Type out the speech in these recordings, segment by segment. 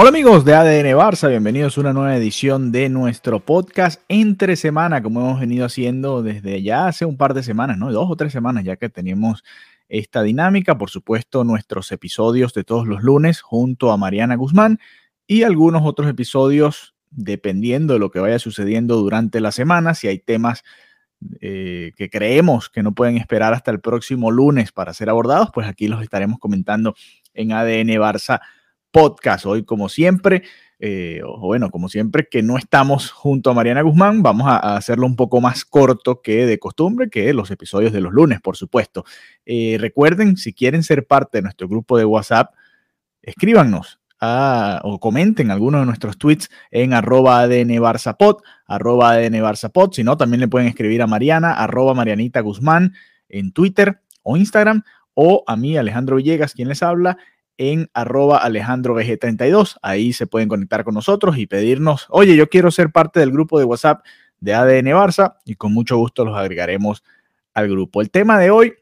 Hola amigos de ADN Barça, bienvenidos a una nueva edición de nuestro podcast entre semana, como hemos venido haciendo desde ya hace un par de semanas, ¿no? Dos o tres semanas ya que tenemos esta dinámica. Por supuesto, nuestros episodios de todos los lunes junto a Mariana Guzmán y algunos otros episodios dependiendo de lo que vaya sucediendo durante la semana. Si hay temas eh, que creemos que no pueden esperar hasta el próximo lunes para ser abordados, pues aquí los estaremos comentando en ADN Barça Podcast. Hoy, como siempre, eh, bueno, como siempre, que no estamos junto a Mariana Guzmán, vamos a, hacerlo un poco más corto que de costumbre, que los episodios de los lunes, por supuesto. Eh, recuerden, si quieren ser parte de nuestro grupo de WhatsApp, escríbanos o comenten algunos de nuestros tweets en arroba ADN Barzapod, arroba ADN Barzapod, si no, también le pueden escribir a Mariana, arroba Marianita Guzmán en Twitter o Instagram, o a mí, Alejandro Villegas, quien les habla, en arroba alejandrovg32. Ahí se pueden conectar con nosotros y pedirnos, oye, yo quiero ser parte del grupo de WhatsApp de ADN Barça y con mucho gusto los agregaremos al grupo. El tema de hoy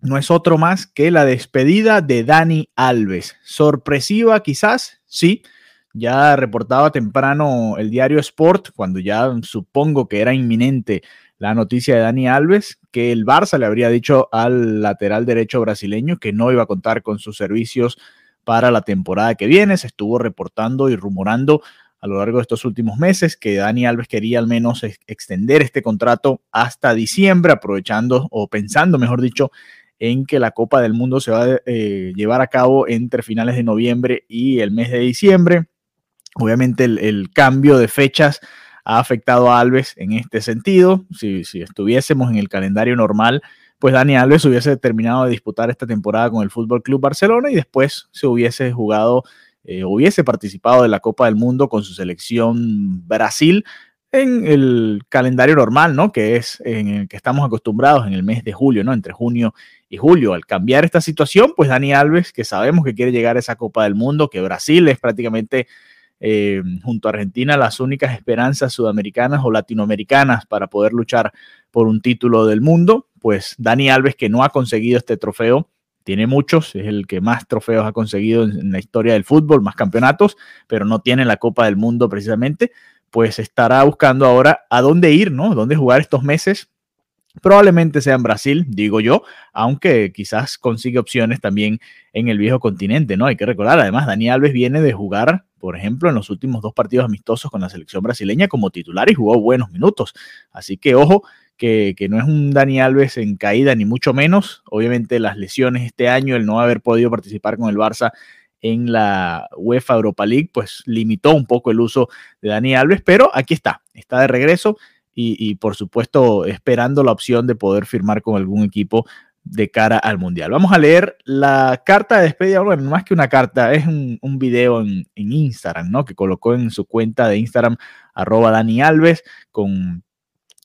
no es otro más que la despedida de Dani Alves. Sorpresiva quizás, sí. Ya reportaba temprano el diario Sport, cuando ya supongo que era inminente la noticia de Dani Alves, que el Barça le habría dicho al lateral derecho brasileño que no iba a contar con sus servicios para la temporada que viene. Se estuvo reportando y rumorando a lo largo de estos últimos meses que Dani Alves quería al menos extender este contrato hasta diciembre, aprovechando o pensando, mejor dicho, en que la Copa del Mundo se va a eh, llevar a cabo entre finales de noviembre y el mes de diciembre. Obviamente el, el cambio de fechas ha afectado a Alves en este sentido. Si, si, estuviésemos en el calendario normal, pues Dani Alves hubiese terminado de disputar esta temporada con el Fútbol Club Barcelona y después se hubiese jugado, eh, hubiese participado de la Copa del Mundo con su selección Brasil en el calendario normal, ¿no? Que es en el que estamos acostumbrados en el mes de julio, ¿no? Entre junio y julio. Al cambiar esta situación, pues Dani Alves, que sabemos que quiere llegar a esa Copa del Mundo, que Brasil es prácticamente eh, junto a Argentina las únicas esperanzas sudamericanas o latinoamericanas para poder luchar por un título del mundo, pues Dani Alves que no ha conseguido este trofeo, tiene muchos, es el que más trofeos ha conseguido en, la historia del fútbol, más campeonatos, pero no tiene la Copa del Mundo precisamente, pues estará buscando ahora a dónde ir, ¿no? ¿Dónde jugar estos meses? Probablemente sea en Brasil, digo yo, aunque quizás consigue opciones también en el viejo continente, ¿no? Hay que recordar, además, Dani Alves viene de jugar, por ejemplo, en los últimos dos partidos amistosos con la selección brasileña como titular y jugó buenos minutos. Así que ojo, que, que, no es un Dani Alves en caída, ni mucho menos. Obviamente las lesiones este año, el no haber podido participar con el Barça en la UEFA Europa League, pues limitó un poco el uso de Dani Alves, pero aquí está, está de regreso y, por supuesto esperando la opción de poder firmar con algún equipo de cara al Mundial. Vamos a leer la carta de despedida, bueno, más que una carta, es un, video en, Instagram, ¿no? Que colocó en su cuenta de Instagram, arroba Dani Alves, con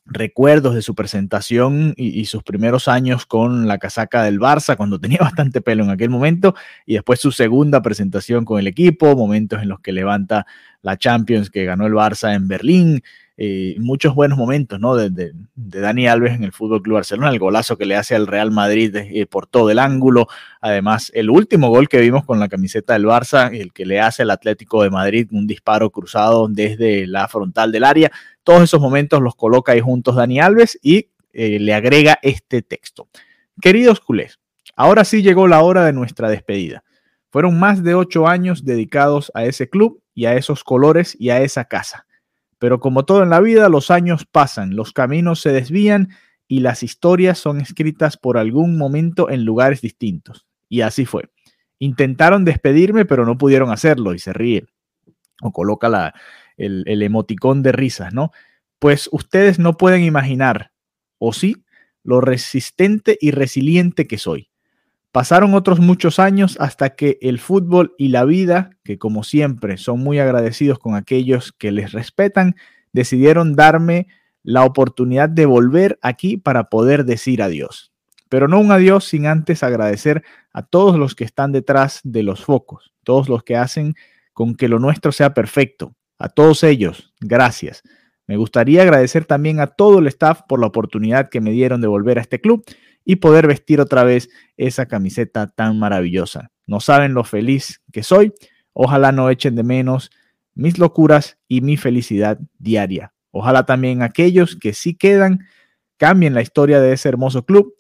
recuerdos de su presentación y, sus primeros años con la casaca del Barça, cuando tenía bastante pelo en aquel momento, y después su segunda presentación con el equipo, momentos en los que levanta la Champions que ganó el Barça en Berlín, eh, muchos buenos momentos ¿no? de, Dani Alves en el Fútbol Club Barcelona, el golazo que le hace al Real Madrid eh, por todo el ángulo, además el último gol que vimos con la camiseta del Barça, el que le hace al Atlético de Madrid un disparo cruzado desde la frontal del área, todos esos momentos los coloca ahí juntos Dani Alves y eh, le agrega este texto. Queridos culés, ahora sí llegó la hora de nuestra despedida. Fueron más de ocho años dedicados a ese club y a esos colores y a esa casa pero como todo en la vida, los años pasan, los caminos se desvían y las historias son escritas por algún momento en lugares distintos. Y así fue. Intentaron despedirme, pero no pudieron hacerlo y se ríe. O coloca la, el, el emoticón de risas, ¿no? pues ustedes no pueden imaginar, o sí, lo resistente y resiliente que soy. Pasaron otros muchos años hasta que el fútbol y la vida, que como siempre son muy agradecidos con aquellos que les respetan, decidieron darme la oportunidad de volver aquí para poder decir adiós. Pero no un adiós sin antes agradecer a todos los que están detrás de los focos, todos los que hacen con que lo nuestro sea perfecto. A todos ellos, gracias. Me gustaría agradecer también a todo el staff por la oportunidad que me dieron de volver a este club y poder vestir otra vez esa camiseta tan maravillosa. No saben lo feliz que soy. Ojalá no echen de menos mis locuras y mi felicidad diaria. Ojalá también aquellos que sí quedan cambien la historia de ese hermoso club.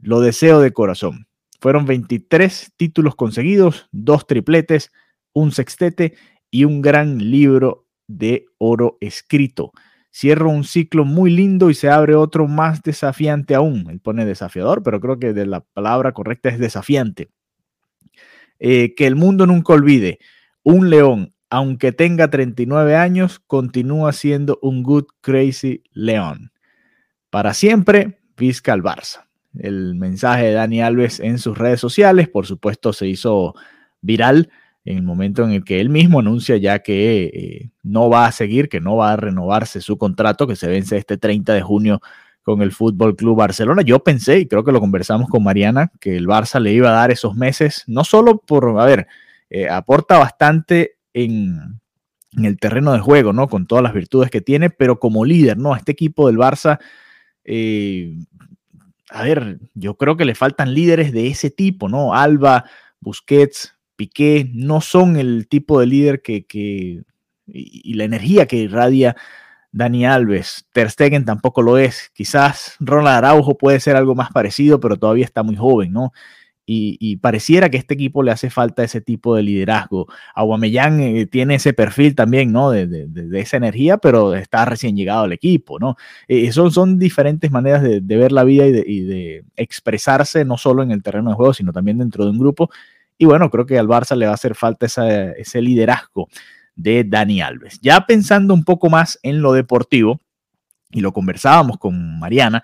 Lo deseo de corazón. Fueron 23 títulos conseguidos, dos tripletes, un sextete y un gran libro de oro escrito. Cierro un ciclo muy lindo y se abre otro más desafiante aún. Él pone desafiador, pero creo que de la palabra correcta es desafiante. Eh, que el mundo nunca olvide, un león aunque tenga 39 años, continúa siendo un good crazy león. Para siempre, Vizca al Barça. El mensaje de Dani Alves en sus redes sociales, por supuesto, se hizo viral en el momento en el que él mismo anuncia ya que eh, no va a seguir, que no va a renovarse su contrato, que se vence este 30 de junio con el Fútbol Club Barcelona. Yo pensé, y creo que lo conversamos con Mariana, que el Barça le iba a dar esos meses, no solo por, a ver, eh, aporta bastante en, el terreno de juego, ¿no? Con todas las virtudes que tiene, pero como líder, ¿no? A este equipo del Barça, eh, a ver, yo creo que le faltan líderes de ese tipo, ¿no? Alba, Busquets, Piqué, no son el tipo de líder que, y, la energía que irradia Dani Alves. Ter Stegen tampoco lo es. Quizás Ronald Araujo puede ser algo más parecido, pero todavía está muy joven, ¿no? y, pareciera que a este equipo le hace falta ese tipo de liderazgo. Aguamellán eh, tiene ese perfil también, ¿no? De, esa energía, pero está recién llegado al equipo, ¿no? Eh, son, son diferentes maneras de, ver la vida y, de, expresarse, no solo en el terreno de juego, sino también dentro de un grupo. Y bueno, creo que al Barça le va a hacer falta ese liderazgo de Dani Alves. Ya pensando un poco más en lo deportivo, y lo conversábamos con Mariana,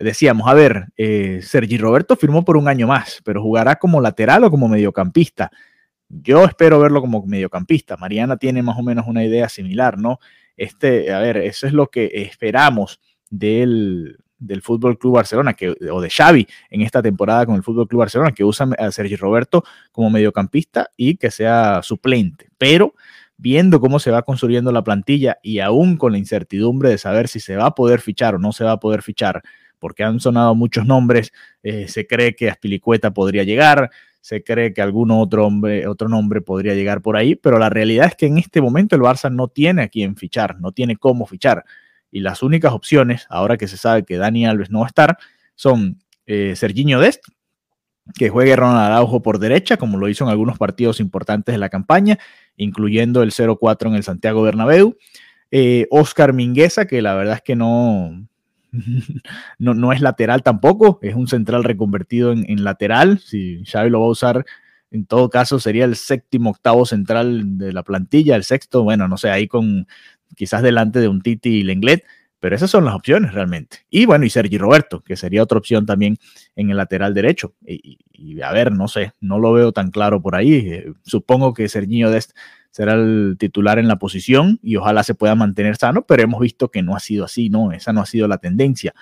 decíamos, a ver, eh, Sergi Roberto firmó por un año más, pero jugará como lateral o como mediocampista. Yo espero verlo como mediocampista. Mariana tiene más o menos una idea similar, ¿no? Este, a ver, eso es lo que esperamos del, del Fútbol Club Barcelona que, o de Xavi en esta temporada con el Fútbol Club Barcelona, que usa a Sergi Roberto como mediocampista y que sea suplente. Pero viendo cómo se va construyendo la plantilla y aún con la incertidumbre de saber si se va a poder fichar o no se va a poder fichar porque han sonado muchos nombres. Eh, se cree que Aspilicueta podría llegar, se cree que algún otro, hombre, otro nombre podría llegar por ahí, pero la realidad es que en este momento el Barça no tiene a quién fichar, no tiene cómo fichar. Y las únicas opciones, ahora que se sabe que Dani Alves no va a estar, son eh, Serginho Dest, que juegue Ronald Araujo por derecha, como lo hizo en algunos partidos importantes de la campaña, incluyendo el 0-4 en el Santiago Bernabéu. Eh, Oscar Mingueza, que la verdad es que no, no, no es lateral tampoco, es un central reconvertido en, lateral. Si Xavi lo va a usar, en todo caso sería el séptimo, octavo central de la plantilla, el sexto, bueno, no sé, ahí con quizás delante de un Titi y Lenglet, pero esas son las opciones realmente. Y bueno, y Sergi Roberto, que sería otra opción también en el lateral derecho. Y, a ver, no sé, no lo veo tan claro por ahí. Eh, supongo que Serginho Dest será el titular en la posición y ojalá se pueda mantener sano, pero hemos visto que no ha sido así, ¿no? Esa no ha sido la tendencia.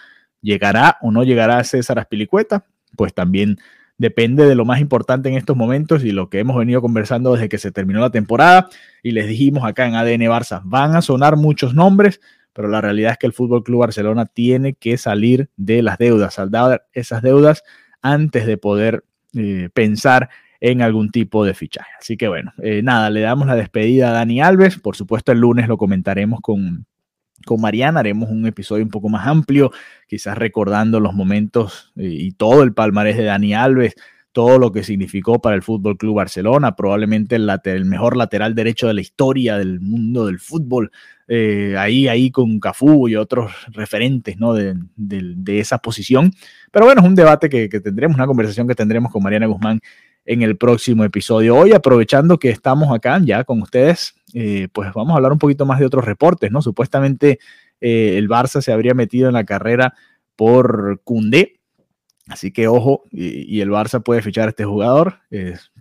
¿Llegará o no llegará César Aspilicueta? Pues también depende de lo más importante en estos momentos y lo que hemos venido conversando desde que se terminó la temporada y les dijimos acá en ADN Barça, van a sonar muchos nombres, pero la realidad es que el Fútbol Club Barcelona tiene que salir de las deudas, saldar esas deudas antes de poder eh, pensar en algún tipo de fichaje. Así que bueno, eh, nada, le damos la despedida a Dani Alves. Por supuesto, el lunes lo comentaremos con, con Mariana, haremos un episodio un poco más amplio, quizás recordando los momentos eh, y todo el palmarés de Dani Alves, todo lo que significó para el Fútbol Club Barcelona, probablemente el, mejor lateral derecho de la historia del mundo del fútbol, eh, ahí, ahí con Cafú y otros referentes ¿no? de, esa posición. Pero bueno, es un debate que, que, tendremos, una conversación que tendremos con Mariana Guzmán en el próximo episodio. Hoy, aprovechando que estamos acá ya con ustedes, eh, pues vamos a hablar un poquito más de otros reportes, ¿no? Supuestamente eh, el Barça se habría metido en la carrera por Cundé. Así que ojo, y, el Barça puede fichar a este jugador.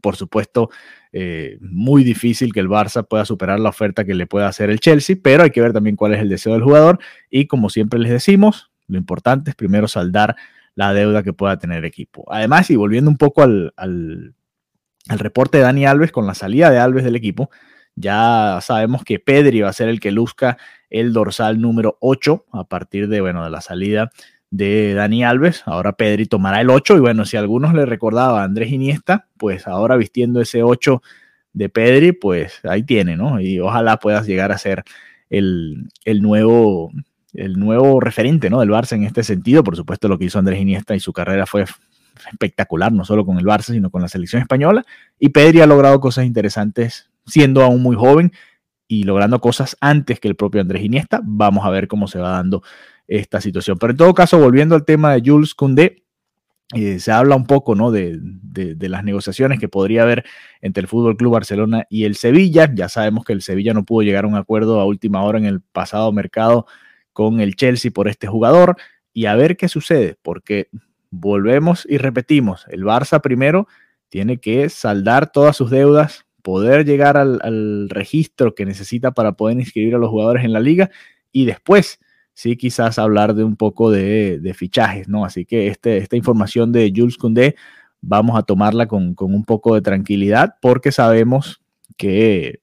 por supuesto, eh, muy difícil que el Barça pueda superar la oferta que le pueda hacer el Chelsea, pero hay que ver también cuál es el deseo del jugador. Y como siempre les decimos, lo importante es primero saldar la deuda que pueda tener el equipo. Además, y volviendo un poco al, al, al reporte de Dani Alves con la salida de Alves del equipo, ya sabemos que Pedri va a ser el que luzca el dorsal número 8 a partir de, bueno, de la salida de Dani Alves. Ahora Pedri tomará el 8 y bueno, si a algunos le recordaba a Andrés Iniesta, pues ahora vistiendo ese 8 de Pedri, pues ahí tiene, ¿no? Y ojalá puedas llegar a ser el, el nuevo el nuevo referente ¿no? del Barça en este sentido. Por supuesto, lo que hizo Andrés Iniesta y su carrera fue espectacular, no solo con el Barça, sino con la selección española. Y Pedri ha logrado cosas interesantes siendo aún muy joven y logrando cosas antes que el propio Andrés Iniesta. Vamos a ver cómo se va dando esta situación. Pero en todo caso, volviendo al tema de Jules Koundé, eh, se habla un poco ¿no? De, de, las negociaciones que podría haber entre el Fútbol Club Barcelona y el Sevilla. Ya sabemos que el Sevilla no pudo llegar a un acuerdo a última hora en el pasado mercado con el Chelsea por este jugador y a ver qué sucede, porque volvemos y repetimos, el Barça primero tiene que saldar todas sus deudas, poder llegar al, registro que necesita para poder inscribir a los jugadores en la liga y después sí quizás hablar de un poco de, fichajes, ¿no? Así que este, esta información de Jules Koundé vamos a tomarla con, con un poco de tranquilidad porque sabemos que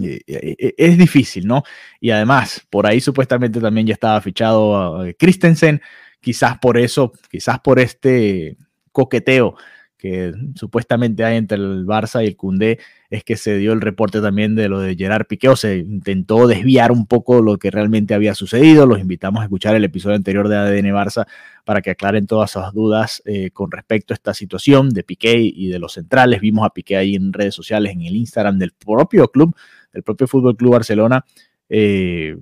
eh, eh, eh, es difícil, ¿no? Y además, por ahí supuestamente también ya estaba fichado Christensen, quizás por eso, quizás por este coqueteo que supuestamente hay entre el Barça y el Cundé, es que se dio el reporte también de lo de Gerard Piqué, o se intentó desviar un poco lo que realmente había sucedido. Los invitamos a escuchar el episodio anterior de ADN Barça para que aclaren todas esas dudas con respecto a esta situación de Piqué y de los centrales. Vimos a Piqué ahí en redes sociales, en el Instagram del propio club, del propio Fútbol Club Barcelona, eh,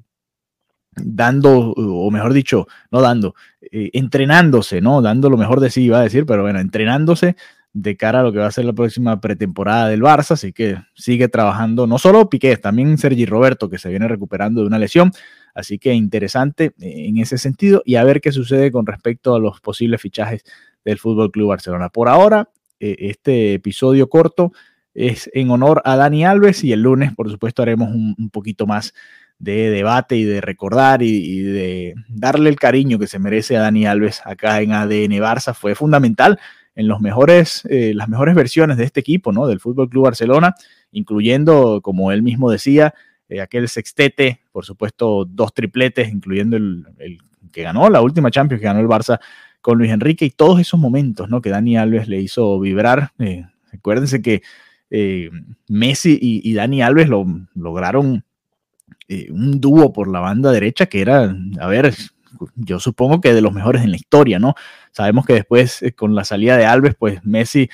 dando, o mejor dicho, no dando, eh, entrenándose, ¿no? Dando lo mejor de sí, iba a decir, pero bueno, entrenándose de cara a lo que va a ser la próxima pretemporada del Barça, así que sigue trabajando no solo Piqué, también Sergi Roberto, que se viene recuperando de una lesión, así que interesante en ese sentido y a ver qué sucede con respecto a los posibles fichajes del Fútbol Club Barcelona. Por ahora, eh, este episodio corto es en honor a Dani Alves y el lunes, por supuesto, haremos un, poquito más de debate y de recordar y, de darle el cariño que se merece a Dani Alves acá en ADN Barça. Fue fundamental en los mejores, eh, las mejores versiones de este equipo, ¿no? Del Fútbol Club Barcelona, incluyendo, como él mismo decía, eh, aquel sextete, por supuesto, dos tripletes, incluyendo el, que ganó la última Champions, que ganó el Barça con Luis Enrique y todos esos momentos, ¿no? Que Dani Alves le hizo vibrar. Eh, recuérdense que eh, Messi y, Dani Alves lo, lograron eh, un dúo por la banda derecha que era, a ver, yo supongo que de los mejores en la historia, ¿no? Sabemos que después eh, con la salida de Alves, pues Messi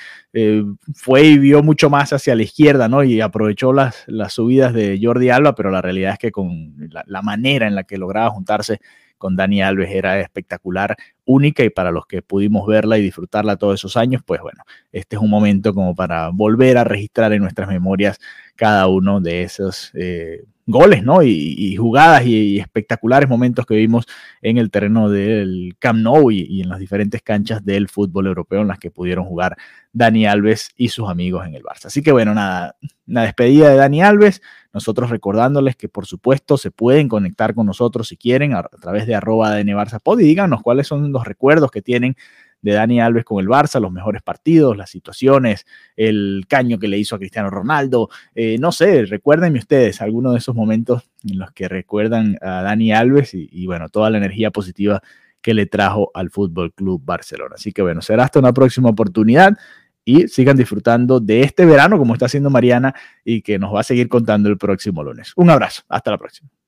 fue y vio mucho más hacia la izquierda, ¿no? Y aprovechó las, las subidas de Jordi Alba, pero la realidad es que con la manera en la que lograba juntarse con Dani Alves era espectacular, única y para los que pudimos verla y disfrutarla todos esos años, pues bueno, este es un momento como para volver a registrar en nuestras memorias cada uno de esos eh, goles, ¿no? Y, jugadas y, espectaculares momentos que vimos en el terreno del Camp Nou y, en las diferentes canchas del fútbol europeo en las que pudieron jugar Dani Alves y sus amigos en el Barça. Así que bueno, nada, una despedida de Dani Alves, nosotros recordándoles que por supuesto se pueden conectar con nosotros si quieren a, través de arroba de Pod y díganos cuáles son los recuerdos que tienen de Dani Alves con el Barça, los mejores partidos, las situaciones, el caño que le hizo a Cristiano Ronaldo. Eh, no sé, recuérdenme ustedes algunos de esos momentos en los que recuerdan a Dani Alves y, bueno, toda la energía positiva que le trajo al Fútbol Club Barcelona. Así que bueno, será hasta una próxima oportunidad y sigan disfrutando de este verano como está haciendo Mariana y que nos va a seguir contando el próximo lunes. Un abrazo, hasta la próxima.